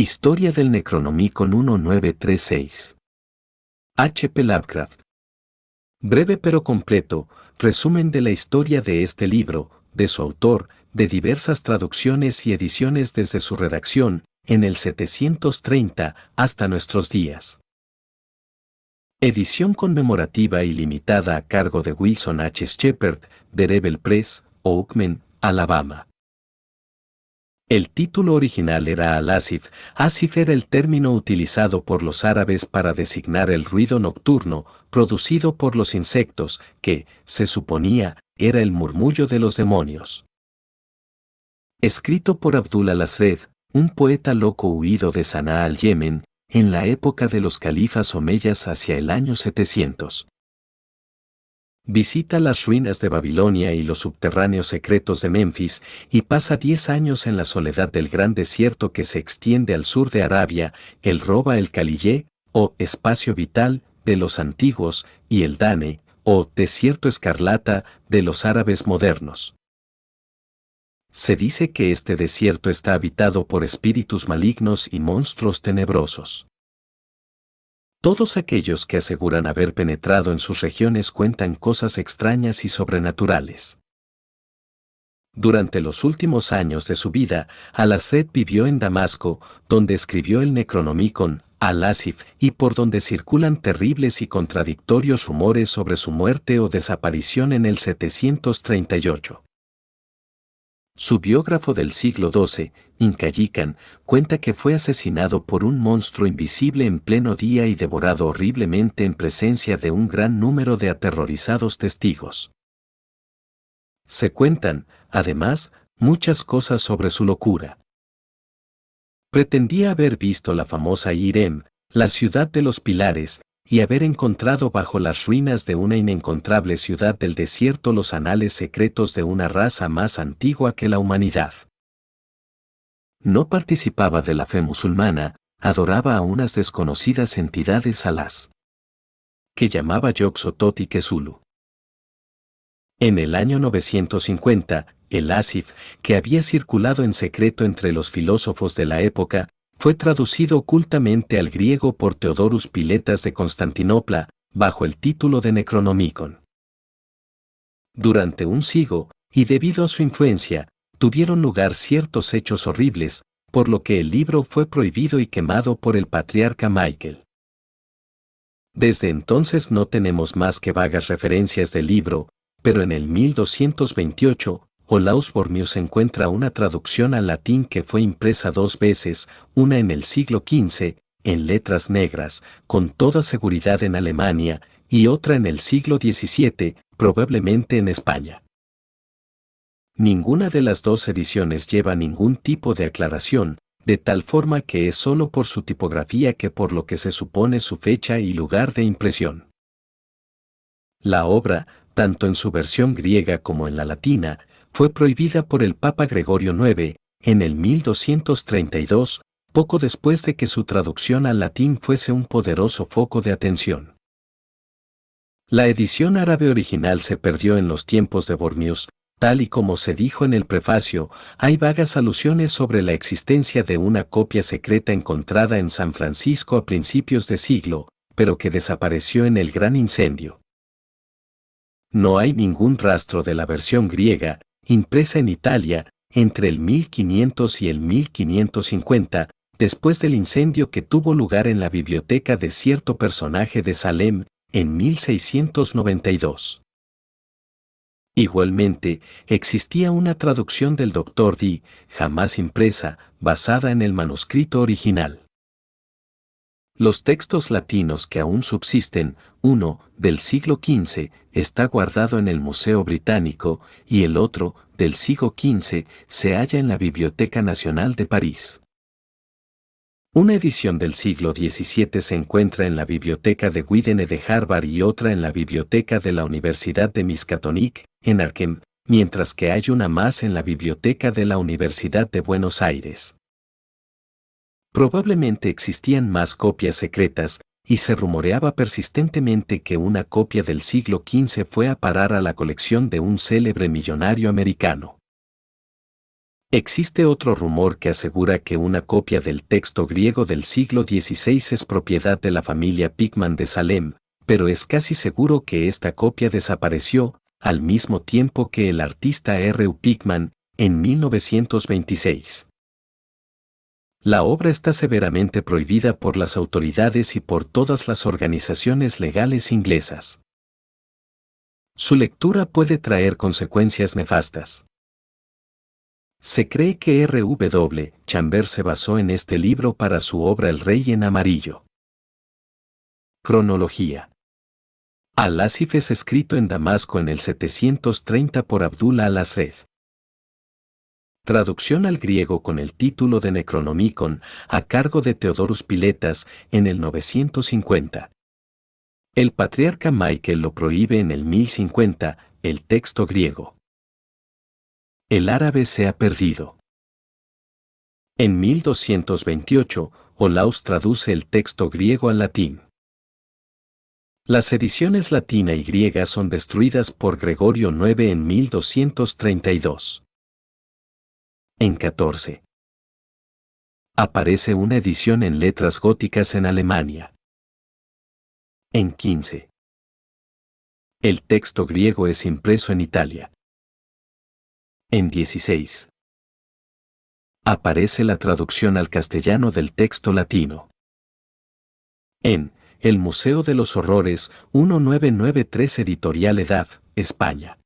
Historia del Necronomicon 1936. H.P. Lovecraft. Breve pero completo, resumen de la historia de este libro, de su autor, de diversas traducciones y ediciones desde su redacción, en el 730 hasta nuestros días. Edición conmemorativa y limitada a cargo de Wilson H. Shepard, de Rebel Press, Oakman, Alabama. El título original era al-Asif. Asif era el término utilizado por los árabes para designar el ruido nocturno producido por los insectos, que, se suponía, era el murmullo de los demonios. Escrito por Abdul al-Asred, un poeta loco huido de Sanaa al Yemen, en la época de los califas omeyas hacia el año 700. Visita las ruinas de Babilonia y los subterráneos secretos de Memphis y pasa 10 años en la soledad del gran desierto que se extiende al sur de Arabia, el Roba el Calillé, o espacio vital, de los antiguos, y el Dane, o desierto escarlata, de los árabes modernos. Se dice que este desierto está habitado por espíritus malignos y monstruos tenebrosos. Todos aquellos que aseguran haber penetrado en sus regiones cuentan cosas extrañas y sobrenaturales. Durante los últimos años de su vida, Al-Asred vivió en Damasco, donde escribió el Necronomicon, Al-Asif, y por donde circulan terribles y contradictorios rumores sobre su muerte o desaparición en el 738. Su biógrafo del siglo XII, Incayican, cuenta que fue asesinado por un monstruo invisible en pleno día y devorado horriblemente en presencia de un gran número de aterrorizados testigos. Se cuentan, además, muchas cosas sobre su locura. Pretendía haber visto la famosa Irem, la ciudad de los pilares, y haber encontrado bajo las ruinas de una inencontrable ciudad del desierto los anales secretos de una raza más antigua que la humanidad. No participaba de la fe musulmana, adoraba a unas desconocidas entidades alas que llamaba Yoxotot y Kesulu. En el año 950, el Asif, que había circulado en secreto entre los filósofos de la época, fue traducido ocultamente al griego por Teodorus Piletas de Constantinopla, bajo el título de Necronomicon. Durante un siglo, y debido a su influencia, tuvieron lugar ciertos hechos horribles, por lo que el libro fue prohibido y quemado por el patriarca Michael. Desde entonces no tenemos más que vagas referencias del libro, pero en el 1228, Olaus Bormius encuentra una traducción al latín que fue impresa dos veces, una en el siglo XV, en letras negras, con toda seguridad en Alemania, y otra en el siglo XVII, probablemente en España. Ninguna de las dos ediciones lleva ningún tipo de aclaración, de tal forma que es solo por su tipografía que por lo que se supone su fecha y lugar de impresión. La obra, tanto en su versión griega como en la latina, fue prohibida por el Papa Gregorio IX, en el 1232, poco después de que su traducción al latín fuese un poderoso foco de atención. La edición árabe original se perdió en los tiempos de Bormius, tal y como se dijo en el prefacio, hay vagas alusiones sobre la existencia de una copia secreta encontrada en San Francisco a principios de siglo, pero que desapareció en el gran incendio. No hay ningún rastro de la versión griega, impresa en Italia, entre el 1500 y el 1550, después del incendio que tuvo lugar en la biblioteca de cierto personaje de Salem, en 1692. Igualmente, existía una traducción del Dr. Dee, jamás impresa, basada en el manuscrito original. Los textos latinos que aún subsisten, uno, del siglo XV, está guardado en el Museo Británico y el otro, del siglo XV, se halla en la Biblioteca Nacional de París. Una edición del siglo XVII se encuentra en la Biblioteca de Widene de Harvard y otra en la Biblioteca de la Universidad de Miskatonic, en Arkham, mientras que hay una más en la Biblioteca de la Universidad de Buenos Aires. Probablemente existían más copias secretas, y se rumoreaba persistentemente que una copia del siglo XV fue a parar a la colección de un célebre millonario americano. Existe otro rumor que asegura que una copia del texto griego del siglo XVI es propiedad de la familia Pigman de Salem, pero es casi seguro que esta copia desapareció, al mismo tiempo que el artista R. U. Pigman, en 1926. La obra está severamente prohibida por las autoridades y por todas las organizaciones legales inglesas. Su lectura puede traer consecuencias nefastas. Se cree que R.W. Chambers se basó en este libro para su obra El Rey en Amarillo. Cronología. Al-Asif es escrito en Damasco en el 730 por Abdullah al-Asred. Traducción al griego con el título de Necronomicon, a cargo de Teodorus Piletas, en el 950. El patriarca Michael lo prohíbe en el 1050, el texto griego. El árabe se ha perdido. En 1228, Olaus traduce el texto griego al latín. Las ediciones latina y griega son destruidas por Gregorio IX en 1232. En 14. Aparece una edición en letras góticas en Alemania. En 15. El texto griego es impreso en Italia. En 16. Aparece la traducción al castellano del texto latino. En El Museo de los Horrores, 1993 Editorial Edad, España.